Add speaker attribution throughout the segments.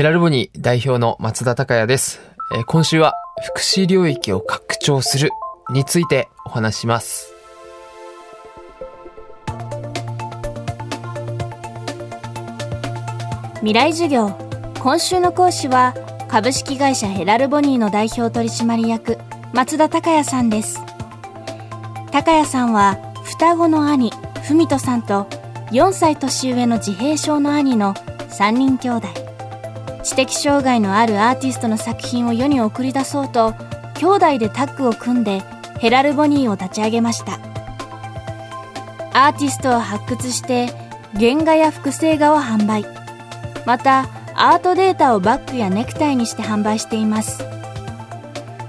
Speaker 1: ヘラルボニー代表の松田孝也です。え今週は福祉領域を拡張するについてお話しします。
Speaker 2: 未来授業今週の講師は株式会社ヘラルボニーの代表取締役松田孝也さんです孝也さんは双子の兄文人さんと4歳年上の自閉症の兄の3人兄弟知的障害のあるアーティストの作品を世に送り出そうと兄弟でタッグを組んでヘラルボニーを立ち上げました。アーティストを発掘して原画や複製画を販売。またアートデータをバッグやネクタイにして販売しています。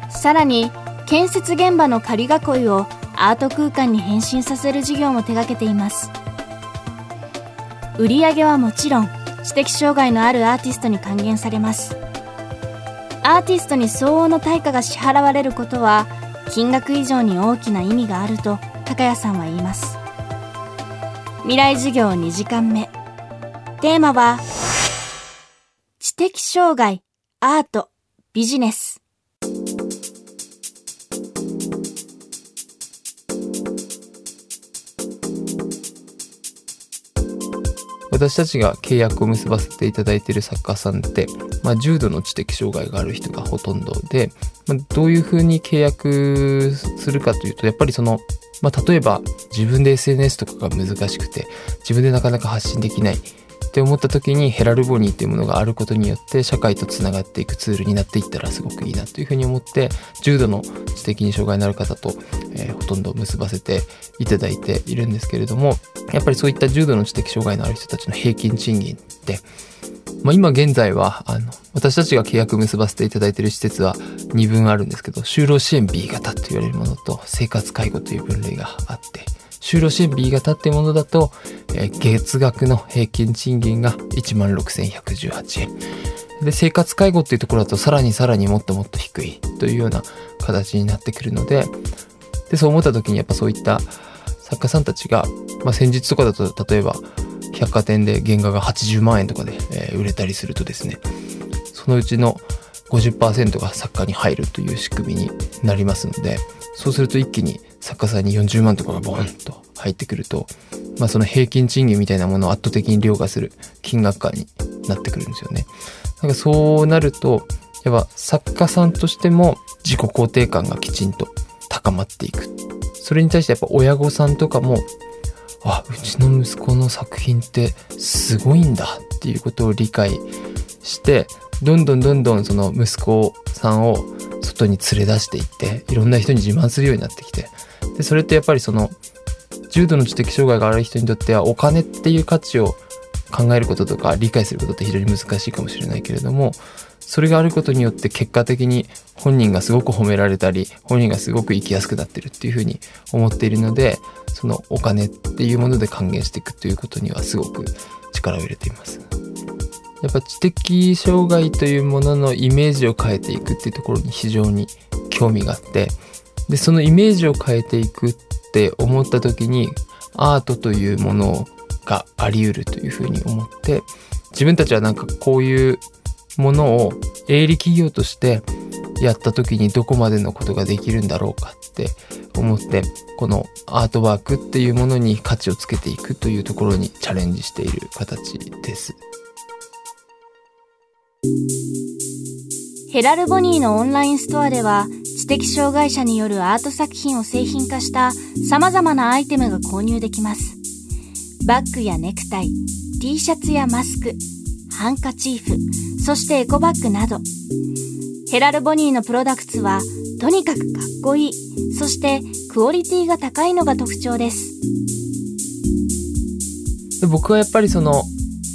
Speaker 2: さらに建設現場の仮囲いをアート空間に変身させる事業も手掛けています。売り上げはもちろん知的障害のあるアーティストに還元されます。アーティストに相応の対価が支払われることは金額以上に大きな意味があると高谷さんは言います。未来授業2時間目。テーマは知的障害、アート、ビジネス。
Speaker 1: 私たちが契約を結ばせていただいている作家さんって、まあ、重度の知的障害がある人がほとんどで、まあ、どういうふうに契約するかというとやっぱりその、まあ、例えば自分で SNS とかが難しくて自分でなかなか発信できないって思った時にヘラルボニーっていうものがあることによって社会とつながっていくツールになっていったらすごくいいなというふうに思って重度の知的に障害のある方と、えーほとんど結ばせていただいているんですけれどもやっぱりそういった重度の知的障害のある人たちの平均賃金って、まあ、今現在はあの私たちが契約結ばせていただいている施設は2分あるんですけど就労支援 B 型と言われるものと生活介護という分類があって就労支援 B 型っていうものだと、えー月額の平均賃金が16,118円。で、生活介護っていうところだとさらにさらにもっともっと低いというような形になってくるので、で、そう思った時にやっぱそういった作家さんたちが、まあ先日とかだと例えば百貨店で原画が80万円とかで、えー売れたりするとですね、そのうちの50%が作家に入るという仕組みになりますので、そうすると一気に作家さんに40万とかがボンと入ってくると、まあその平均賃金みたいなものを圧倒的に凌駕する金額感になってくるんですよね。なんかそうなると、やっぱ作家さんとしても自己肯定感がきちんと高まっていく。それに対してやっぱ親御さんとかも、あ、うちの息子の作品ってすごいんだっていうことを理解して、どんどんどんどんその息子さんを外に連れ出していって、いろんな人に自慢するようになってきて、で、それってやっぱりその、重度の知的障害がある人にとってはお金っていう価値を考えることとか理解することって非常に難しいかもしれないけれども、それがあることによって結果的に本人がすごく褒められたり、本人がすごく生きやすくなってるっていうふうに思っているので、そのお金っていうもので還元していくということにはすごく力を入れています。やっぱ知的障害というもののイメージを変えていくっていうところに非常に興味があって、で、そのイメージを変えていくって思った時にアートというものがあり得るというふうに思って、自分たちはなんかこういうものを営利企業としてやった時にどこまでのことができるんだろうかって思ってこのアートワークっていうものに価値をつけていくというところにチャレンジしている形です。
Speaker 2: ヘラルボニーのオンラインストアでは的障害者によるアート作品を製品化した様々なアイテムが購入できます。バッグやネクタイ、T シャツやマスク、ハンカチーフ、そしてエコバッグなど。ヘラルボニーのプロダクツはとにかくかっこいい、そしてクオリティが高いのが特徴です。
Speaker 1: で僕はやっぱりその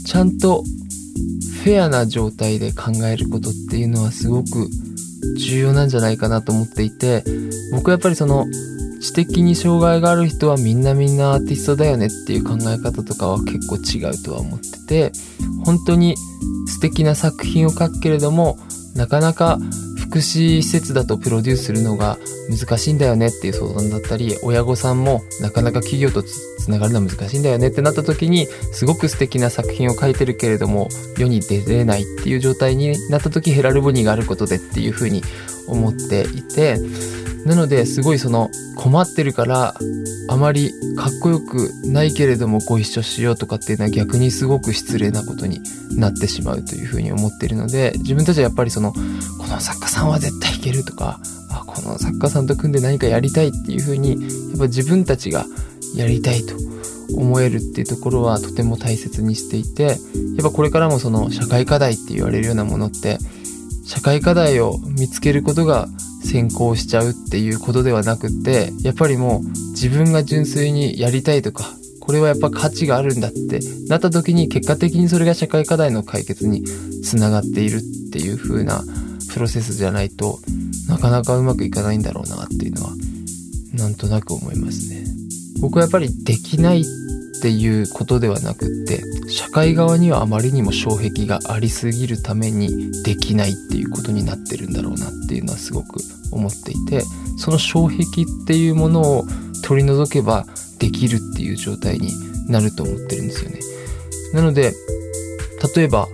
Speaker 1: ちゃんとフェアな状態で考えることっていうのはすごく重要なんじゃないかなと思っていて僕はやっぱりその知的に障害がある人はみんなみんなアーティストだよねっていう考え方とかは結構違うとは思ってて本当に素敵な作品を描くけれどもなかなか福祉施設だとプロデュースするのが難しいんだよねっていう相談だったり親御さんもなかなか企業とつながるのは難しいんだよねってなった時にすごく素敵な作品を描いてるけれども世に出れないっていう状態になった時ヘラルボニーがあることでっていうふうに思っていてなのですごいその困ってるからあまりかっこよくないけれどもご一緒しようとかっていうのは逆にすごく失礼なことになってしまうというふうに思っているので自分たちはやっぱりそのこの作家さんは絶対いけるとかあこの作家さんと組んで何かやりたいっていうふうにやっぱ自分たちがやりたいと思えるっていうところはとても大切にしていてやっぱこれからもその社会課題って言われるようなものって社会課題を見つけることが先行しちゃうっていうことではなくってやっぱりもう自分が純粋にやりたいとかこれはやっぱ価値があるんだってなった時に結果的にそれが社会課題の解決につながっているっていう風なプロセスじゃないとなかなかうまくいかないんだろうなっていうのはなんとなく思いますね。僕はやっぱりできないっていうことではなくって社会側にはあまりにも障壁がありすぎるためにできないっていうことになってるんだろうなっていうのはすごく思っていてその障壁っていうものを取り除けばできるっていう状態になると思ってるんですよね。なので例えば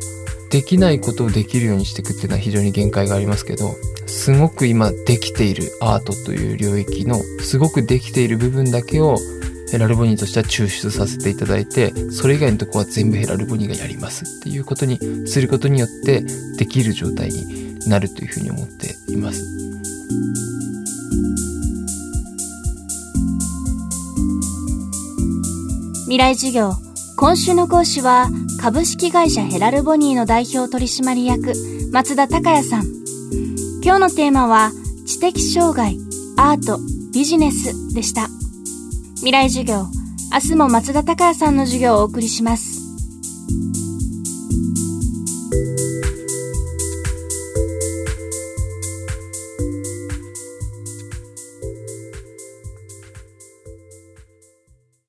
Speaker 1: できないことをできるようにしていくっていうのは非常に限界がありますけどすごく今できているアートという領域のすごくできている部分だけをヘラルボニーとしては抽出させていただいてそれ以外のとこは全部ヘラルボニーがやりますっていうことにすることによってできる状態になるというふうに思っています。
Speaker 2: 未来授業今週の講師は株式会社ヘラルボニーの代表取締役松田孝也さん。今日のテーマは知的障害アートビジネスでした。未来授業明日も松田孝也さんの授業をお送りします。